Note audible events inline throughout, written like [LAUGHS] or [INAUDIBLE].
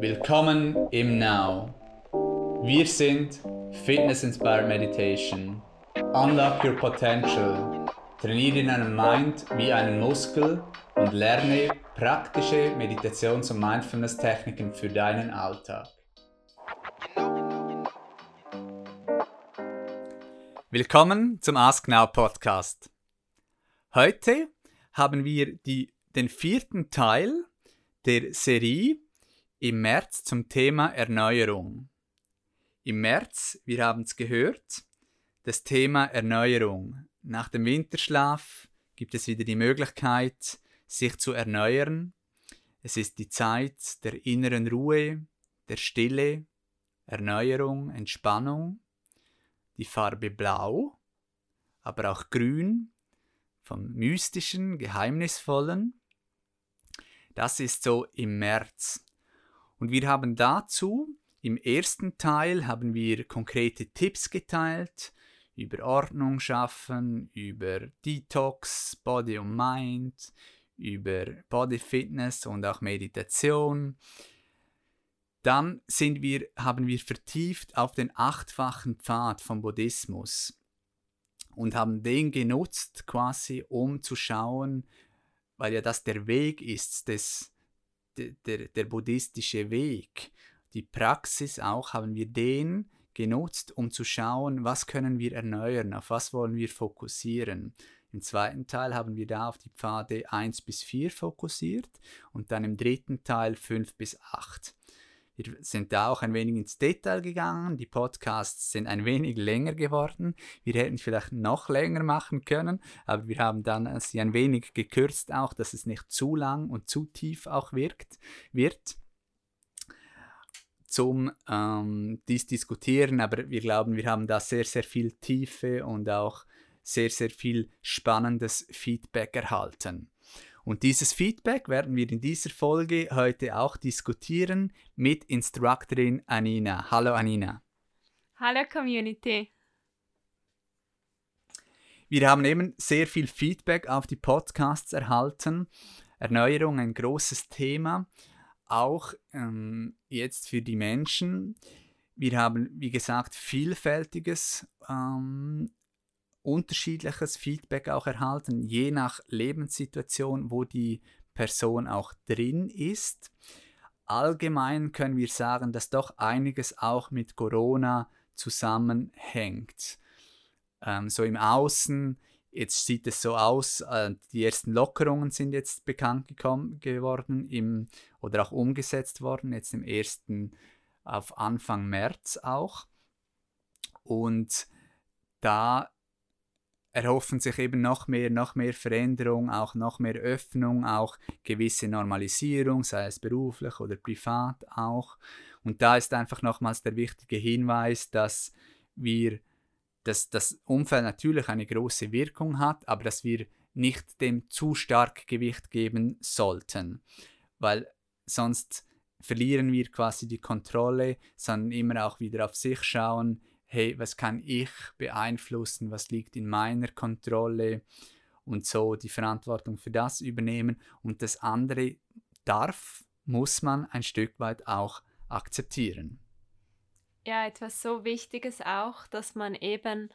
Willkommen im Now. Wir sind Fitness Inspired Meditation. Unlock your potential. Trainiere deinen Mind wie einen Muskel und lerne praktische Meditations- und Mindfulness-Techniken für deinen Alltag. Willkommen zum Ask Now Podcast. Heute haben wir die, den vierten Teil der Serie im März zum Thema Erneuerung. Im März, wir haben es gehört, das Thema Erneuerung. Nach dem Winterschlaf gibt es wieder die Möglichkeit, sich zu erneuern. Es ist die Zeit der inneren Ruhe, der Stille, Erneuerung, Entspannung die Farbe Blau, aber auch Grün, vom Mystischen, Geheimnisvollen. Das ist so im März. Und wir haben dazu im ersten Teil haben wir konkrete Tipps geteilt über Ordnung schaffen, über Detox, Body und Mind, über Body Fitness und auch Meditation, dann sind wir, haben wir vertieft auf den achtfachen Pfad vom Buddhismus und haben den genutzt, quasi um zu schauen, weil ja das der Weg ist, des, der, der, buddhistische Weg. Die Praxis auch haben wir den genutzt, um zu schauen, was können wir erneuern, auf was wollen wir fokussieren. Im zweiten Teil haben wir da auf die Pfade 1 bis 4 fokussiert und dann im dritten Teil 5 bis 8. Wir sind da auch ein wenig ins Detail gegangen. Die Podcasts sind ein wenig länger geworden. Wir hätten vielleicht noch länger machen können, aber wir haben dann sie ein wenig gekürzt, auch dass es nicht zu lang und zu tief auch wirkt, wird zum ähm, dies diskutieren, aber wir glauben, wir haben da sehr, sehr viel Tiefe und auch sehr, sehr viel spannendes Feedback erhalten. Und dieses Feedback werden wir in dieser Folge heute auch diskutieren mit Instructorin Anina. Hallo Anina. Hallo Community. Wir haben eben sehr viel Feedback auf die Podcasts erhalten. Erneuerung ein großes Thema, auch ähm, jetzt für die Menschen. Wir haben, wie gesagt, vielfältiges ähm, unterschiedliches Feedback auch erhalten, je nach Lebenssituation, wo die Person auch drin ist. Allgemein können wir sagen, dass doch einiges auch mit Corona zusammenhängt. Ähm, so im Außen, jetzt sieht es so aus, äh, die ersten Lockerungen sind jetzt bekannt gekommen, geworden im, oder auch umgesetzt worden, jetzt im ersten auf Anfang März auch. Und da erhoffen sich eben noch mehr, noch mehr Veränderung, auch noch mehr Öffnung, auch gewisse Normalisierung, sei es beruflich oder privat auch. Und da ist einfach nochmals der wichtige Hinweis, dass wir, dass das Umfeld natürlich eine große Wirkung hat, aber dass wir nicht dem zu stark Gewicht geben sollten, weil sonst verlieren wir quasi die Kontrolle, sondern immer auch wieder auf sich schauen, hey, was kann ich beeinflussen, was liegt in meiner Kontrolle? Und so die Verantwortung für das übernehmen. Und das andere darf, muss man ein Stück weit auch akzeptieren. Ja, etwas so Wichtiges auch, dass man eben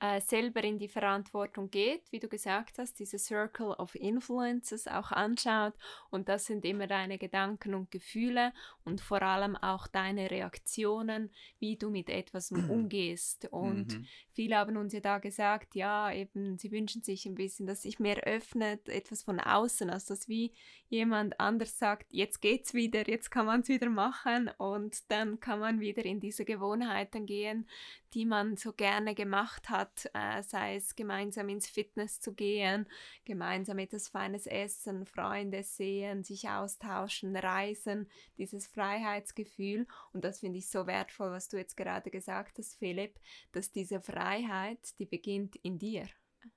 äh, selber in die Verantwortung geht, wie du gesagt hast, diese Circle of Influences auch anschaut und das sind immer deine Gedanken und Gefühle und vor allem auch deine Reaktionen, wie du mit etwas [CLEARS THROAT] umgehst. Und mhm. viele haben uns ja da gesagt, ja, eben, sie wünschen sich ein bisschen, dass sich mehr öffnet, etwas von außen, also dass wie jemand anders sagt, jetzt geht's wieder, jetzt kann man es wieder machen und dann kann man wieder in diese Gewohnheiten gehen, die man so gerne gemacht hat, äh, sei es gemeinsam ins Fitness zu gehen, gemeinsam etwas Feines essen, Freunde sehen, sich austauschen, reisen, dieses Freiheitsgefühl. Und das finde ich so wertvoll, was du jetzt gerade gesagt hast, Philipp, dass diese Freiheit, die beginnt in dir.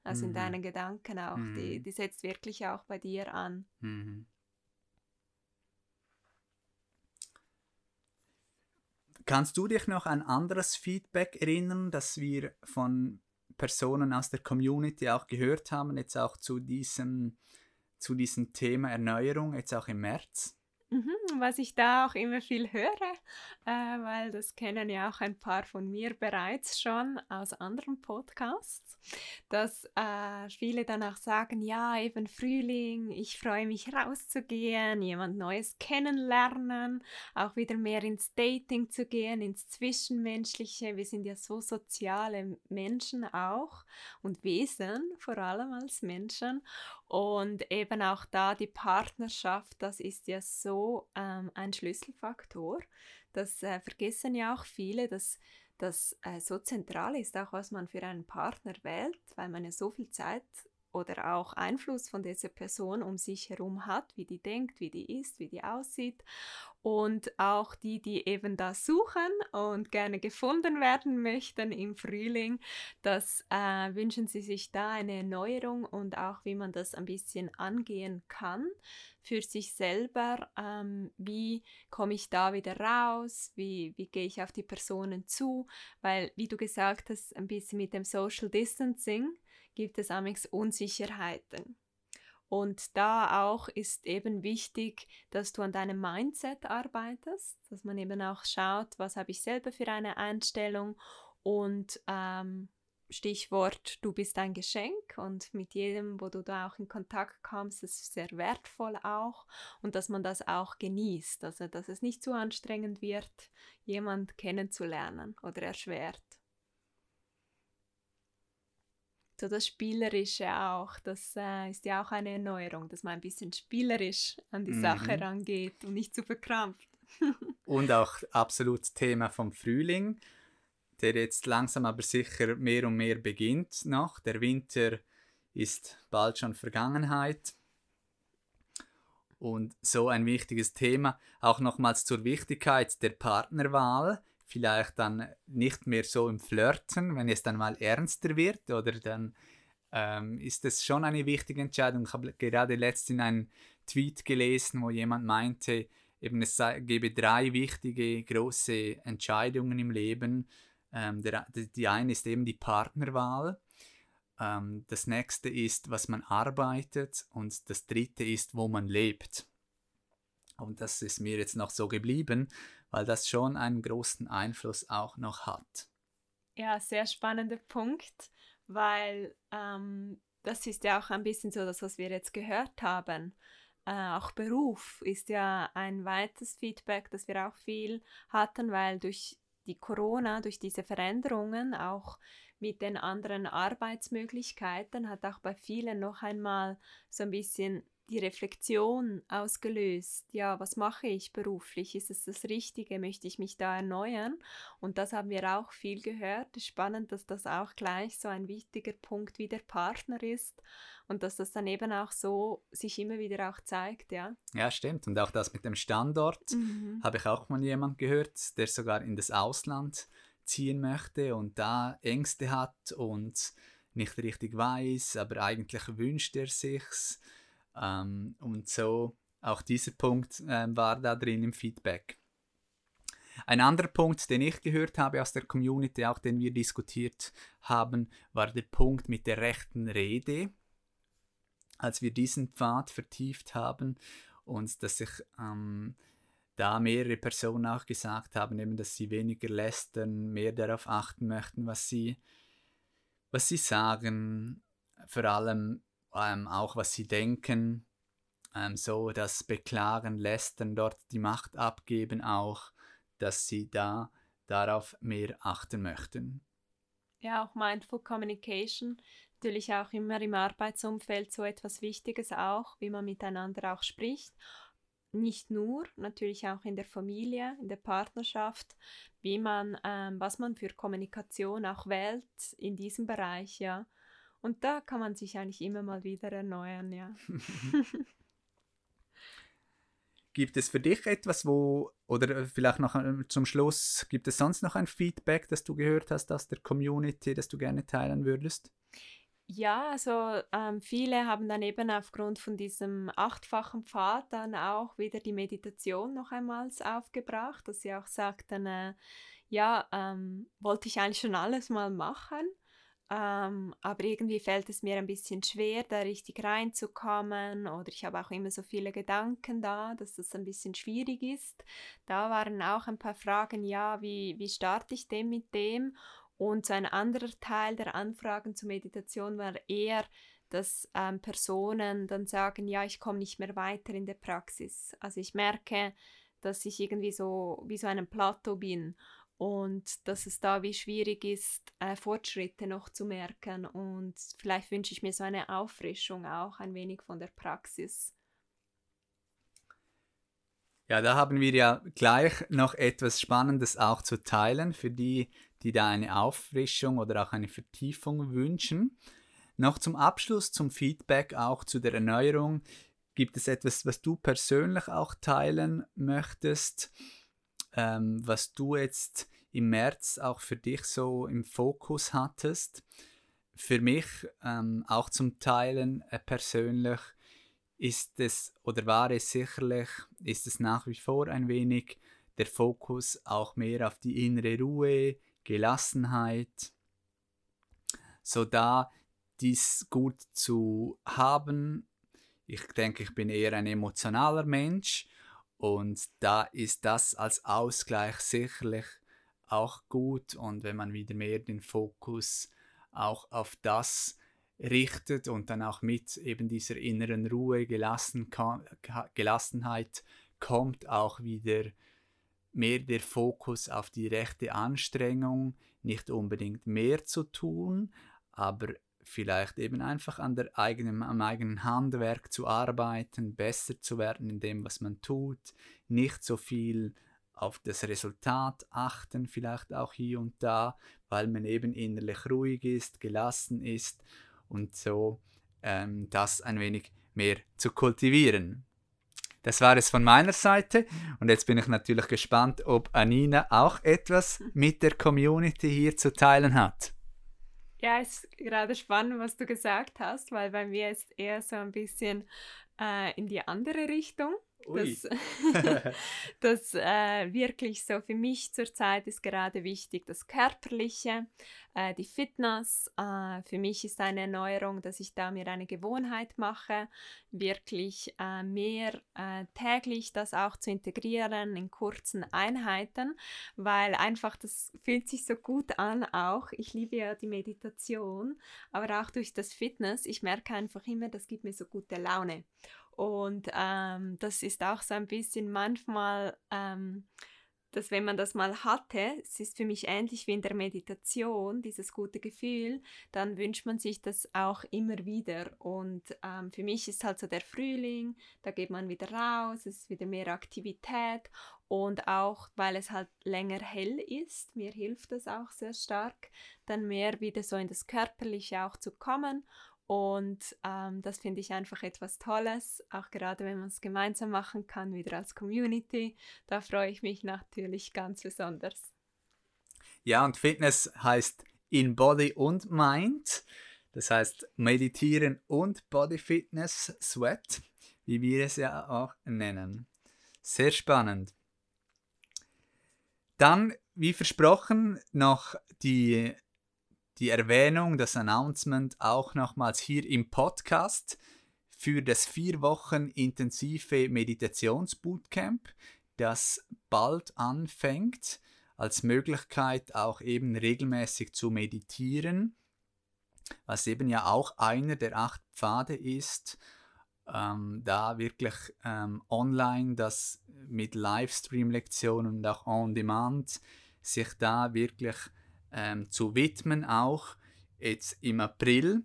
Also mhm. in deinen Gedanken auch. Mhm. Die, die setzt wirklich auch bei dir an. Mhm. Kannst du dich noch an anderes Feedback erinnern, das wir von Personen aus der Community auch gehört haben, jetzt auch zu diesem, zu diesem Thema Erneuerung, jetzt auch im März? Mhm, was ich da auch immer viel höre, äh, weil das kennen ja auch ein paar von mir bereits schon aus anderen Podcasts, dass äh, viele danach sagen, ja, eben Frühling, ich freue mich rauszugehen, jemand Neues kennenlernen, auch wieder mehr ins Dating zu gehen, ins Zwischenmenschliche. Wir sind ja so soziale Menschen auch und Wesen, vor allem als Menschen. Und eben auch da die Partnerschaft, das ist ja so ähm, ein Schlüsselfaktor. Das äh, vergessen ja auch viele, dass das äh, so zentral ist, auch was man für einen Partner wählt, weil man ja so viel Zeit oder auch Einfluss von dieser Person um sich herum hat, wie die denkt, wie die ist, wie die aussieht. Und auch die, die eben da suchen und gerne gefunden werden möchten im Frühling, das äh, wünschen sie sich da eine Erneuerung und auch wie man das ein bisschen angehen kann für sich selber. Ähm, wie komme ich da wieder raus? Wie, wie gehe ich auf die Personen zu? Weil, wie du gesagt hast, ein bisschen mit dem Social Distancing gibt es amigs Unsicherheiten. Und da auch ist eben wichtig, dass du an deinem Mindset arbeitest, dass man eben auch schaut, was habe ich selber für eine Einstellung und ähm, Stichwort, du bist ein Geschenk und mit jedem, wo du da auch in Kontakt kommst, ist sehr wertvoll auch und dass man das auch genießt, also dass es nicht zu anstrengend wird, jemand kennenzulernen oder erschwert so das Spielerische auch, das äh, ist ja auch eine Erneuerung, dass man ein bisschen spielerisch an die mhm. Sache rangeht und nicht zu verkrampft. [LAUGHS] und auch absolut Thema vom Frühling, der jetzt langsam aber sicher mehr und mehr beginnt noch. Der Winter ist bald schon Vergangenheit. Und so ein wichtiges Thema, auch nochmals zur Wichtigkeit der Partnerwahl vielleicht dann nicht mehr so im Flirten, wenn es dann mal ernster wird oder dann ähm, ist es schon eine wichtige Entscheidung. Ich habe gerade letztens einen Tweet gelesen, wo jemand meinte, eben es gebe drei wichtige große Entscheidungen im Leben. Ähm, der, die eine ist eben die Partnerwahl. Ähm, das nächste ist, was man arbeitet und das dritte ist, wo man lebt. Und das ist mir jetzt noch so geblieben, weil das schon einen großen Einfluss auch noch hat. Ja, sehr spannender Punkt, weil ähm, das ist ja auch ein bisschen so das, was wir jetzt gehört haben. Äh, auch Beruf ist ja ein weites Feedback, das wir auch viel hatten, weil durch die Corona, durch diese Veränderungen, auch mit den anderen Arbeitsmöglichkeiten, hat auch bei vielen noch einmal so ein bisschen die Reflexion ausgelöst, ja, was mache ich beruflich? Ist es das Richtige? Möchte ich mich da erneuern? Und das haben wir auch viel gehört. Es ist spannend, dass das auch gleich so ein wichtiger Punkt wie der Partner ist und dass das dann eben auch so sich immer wieder auch zeigt, ja. Ja, stimmt. Und auch das mit dem Standort mhm. habe ich auch mal jemand gehört, der sogar in das Ausland ziehen möchte und da Ängste hat und nicht richtig weiß, aber eigentlich wünscht er sich's ähm, und so auch dieser Punkt äh, war da drin im Feedback. Ein anderer Punkt, den ich gehört habe aus der Community, auch den wir diskutiert haben, war der Punkt mit der rechten Rede. Als wir diesen Pfad vertieft haben und dass sich ähm, da mehrere Personen auch gesagt haben, eben, dass sie weniger lästern, mehr darauf achten möchten, was sie, was sie sagen, vor allem ähm, auch was sie denken, ähm, so das Beklagen, Lästern, dort die Macht abgeben auch, dass sie da darauf mehr achten möchten. Ja, auch Mindful Communication, natürlich auch immer im Arbeitsumfeld so etwas Wichtiges auch, wie man miteinander auch spricht. Nicht nur, natürlich auch in der Familie, in der Partnerschaft, wie man, ähm, was man für Kommunikation auch wählt in diesem Bereich, ja. Und da kann man sich eigentlich immer mal wieder erneuern, ja. [LAUGHS] gibt es für dich etwas, wo, oder vielleicht noch äh, zum Schluss, gibt es sonst noch ein Feedback, das du gehört hast aus der Community, das du gerne teilen würdest? Ja, also ähm, viele haben dann eben aufgrund von diesem achtfachen Pfad dann auch wieder die Meditation noch einmal aufgebracht, dass sie auch sagten, äh, ja, ähm, wollte ich eigentlich schon alles mal machen, ähm, aber irgendwie fällt es mir ein bisschen schwer, da richtig reinzukommen oder ich habe auch immer so viele Gedanken da, dass das ein bisschen schwierig ist. Da waren auch ein paar Fragen, ja, wie, wie starte ich denn mit dem? Und so ein anderer Teil der Anfragen zur Meditation war eher, dass ähm, Personen dann sagen, ja, ich komme nicht mehr weiter in der Praxis. Also ich merke, dass ich irgendwie so wie so einem Plateau bin und dass es da wie schwierig ist, äh, Fortschritte noch zu merken. Und vielleicht wünsche ich mir so eine Auffrischung auch ein wenig von der Praxis. Ja, da haben wir ja gleich noch etwas Spannendes auch zu teilen für die, die da eine Auffrischung oder auch eine Vertiefung wünschen. Noch zum Abschluss, zum Feedback auch zu der Erneuerung. Gibt es etwas, was du persönlich auch teilen möchtest? ähm, was du jetzt im März auch für dich so im Fokus hattest. Für mich ähm, auch zum Teilen äh, persönlich ist es oder war es sicherlich, ist es nach wie vor ein wenig der Fokus auch mehr auf die innere Ruhe, Gelassenheit, so da dies gut zu haben. Ich denke, ich bin eher ein emotionaler Mensch und da ist das als Ausgleich sicherlich auch gut. Und wenn man wieder mehr den Fokus auch auf das richtet und dann auch mit eben dieser inneren Ruhe, Gelassen, Gelassenheit kommt auch wieder mehr der Fokus auf die rechte Anstrengung, nicht unbedingt mehr zu tun, aber vielleicht eben einfach an der eigenen, am eigenen Handwerk zu arbeiten, besser zu werden in dem, was man tut, nicht so viel auf das Resultat achten, vielleicht auch hier und da, weil man eben innerlich ruhig ist, gelassen ist und so ähm, das ein wenig mehr zu kultivieren. Das war es von meiner Seite und jetzt bin ich natürlich gespannt, ob Anina auch etwas mit der Community hier zu teilen hat. Ja, es ist gerade spannend, was du gesagt hast, weil bei mir ist eher so ein bisschen äh, in die andere Richtung. Das, [LAUGHS] [LAUGHS] das äh, wirklich so für mich zurzeit ist gerade wichtig, das Körperliche, äh, die Fitness. Äh, für mich ist eine Erneuerung, dass ich da mir eine Gewohnheit mache, wirklich äh, mehr äh, täglich das auch zu integrieren in kurzen Einheiten, weil einfach das fühlt sich so gut an auch. Ich liebe ja die Meditation, aber auch durch das Fitness, ich merke einfach immer, das gibt mir so gute Laune. Und ähm, das ist auch so ein bisschen manchmal, ähm, dass wenn man das mal hatte, es ist für mich ähnlich wie in der Meditation, dieses gute Gefühl, dann wünscht man sich das auch immer wieder. Und ähm, für mich ist halt so der Frühling, da geht man wieder raus, es ist wieder mehr Aktivität und auch weil es halt länger hell ist, mir hilft das auch sehr stark, dann mehr wieder so in das Körperliche auch zu kommen und ähm, das finde ich einfach etwas Tolles, auch gerade wenn man es gemeinsam machen kann, wieder als Community. Da freue ich mich natürlich ganz besonders. Ja, und Fitness heißt in Body und Mind. Das heißt Meditieren und Body Fitness, Sweat, wie wir es ja auch nennen. Sehr spannend. Dann, wie versprochen, noch die die Erwähnung, das Announcement auch nochmals hier im Podcast für das vier Wochen intensive Meditationsbootcamp, das bald anfängt, als Möglichkeit auch eben regelmäßig zu meditieren, was eben ja auch einer der acht Pfade ist, ähm, da wirklich ähm, online das mit Livestream-Lektionen und auch on demand sich da wirklich ähm, zu widmen, auch jetzt im April.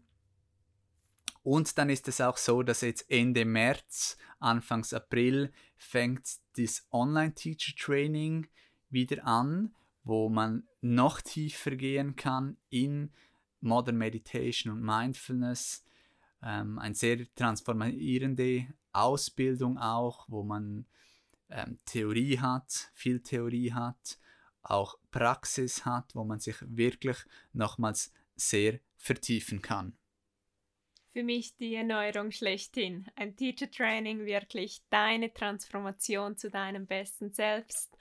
Und dann ist es auch so, dass jetzt Ende März, Anfangs April fängt das Online-Teacher-Training wieder an, wo man noch tiefer gehen kann in Modern Meditation und Mindfulness. Ähm, eine sehr transformierende Ausbildung auch, wo man ähm, Theorie hat, viel Theorie hat auch Praxis hat, wo man sich wirklich nochmals sehr vertiefen kann. Für mich die Erneuerung schlechthin. Ein Teacher Training, wirklich deine Transformation zu deinem besten Selbst.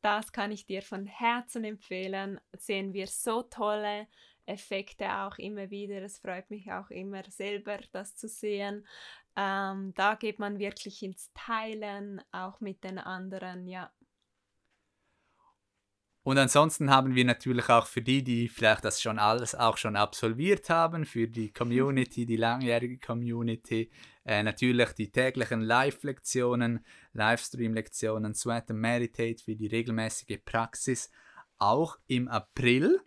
Das kann ich dir von Herzen empfehlen. Sehen wir so tolle Effekte auch immer wieder. Es freut mich auch immer selber, das zu sehen. Ähm, da geht man wirklich ins Teilen, auch mit den anderen, ja. Und ansonsten haben wir natürlich auch für die, die vielleicht das schon alles auch schon absolviert haben, für die Community, die langjährige Community, äh, natürlich die täglichen Live-Lektionen, Livestream-Lektionen, Sweat and Meditate für die regelmäßige Praxis, auch im April.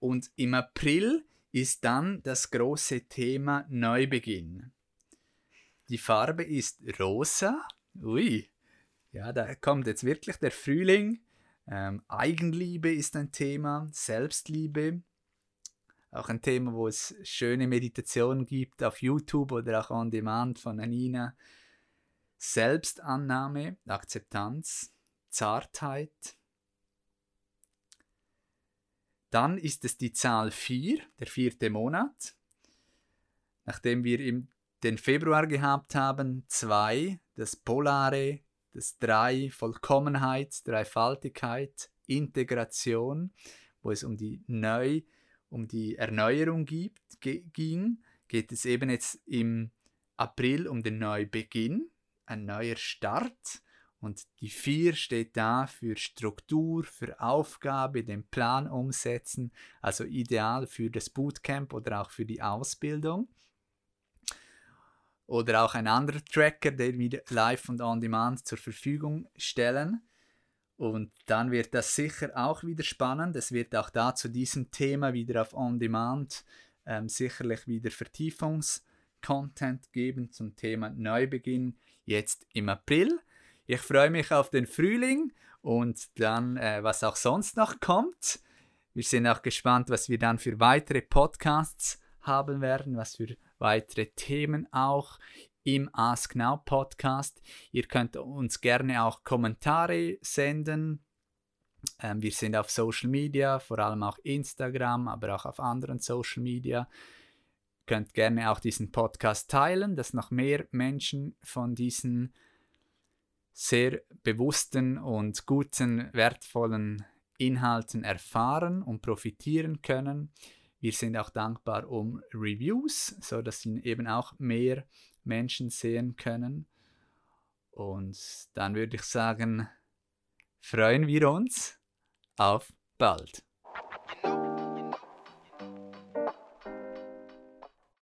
Und im April ist dann das große Thema Neubeginn. Die Farbe ist rosa. Ui, ja, da kommt jetzt wirklich der Frühling. Ähm, Eigenliebe ist ein Thema, Selbstliebe. Auch ein Thema, wo es schöne Meditationen gibt auf YouTube oder auch on demand von Anina. Selbstannahme, Akzeptanz, Zartheit. Dann ist es die Zahl 4, der vierte Monat. Nachdem wir im den Februar gehabt haben, 2, das Polare, das 3, Vollkommenheit, Dreifaltigkeit, Integration, wo es um die Neu- um die Erneuerung gibt, ging, geht es eben jetzt im April um den Neubeginn, ein neuer Start. Und die 4 steht da für Struktur, für Aufgabe, den Plan umsetzen, also ideal für das Bootcamp oder auch für die Ausbildung. Oder auch ein anderer Tracker, den wir live und on demand zur Verfügung stellen. Und dann wird das sicher auch wieder spannend. Es wird auch da zu diesem Thema wieder auf On Demand ähm, sicherlich wieder Vertiefungs-Content geben zum Thema Neubeginn jetzt im April. Ich freue mich auf den Frühling und dann, äh, was auch sonst noch kommt. Wir sind auch gespannt, was wir dann für weitere Podcasts haben werden, was für weitere Themen auch im Ask Now Podcast. Ihr könnt uns gerne auch Kommentare senden. Ähm, wir sind auf Social Media, vor allem auch Instagram, aber auch auf anderen Social Media. Ihr könnt gerne auch diesen Podcast teilen, dass noch mehr Menschen von diesen sehr bewussten und guten, wertvollen Inhalten erfahren und profitieren können. Wir sind auch dankbar um Reviews, so dass sie eben auch mehr Menschen sehen können. Und dann würde ich sagen, freuen wir uns auf bald.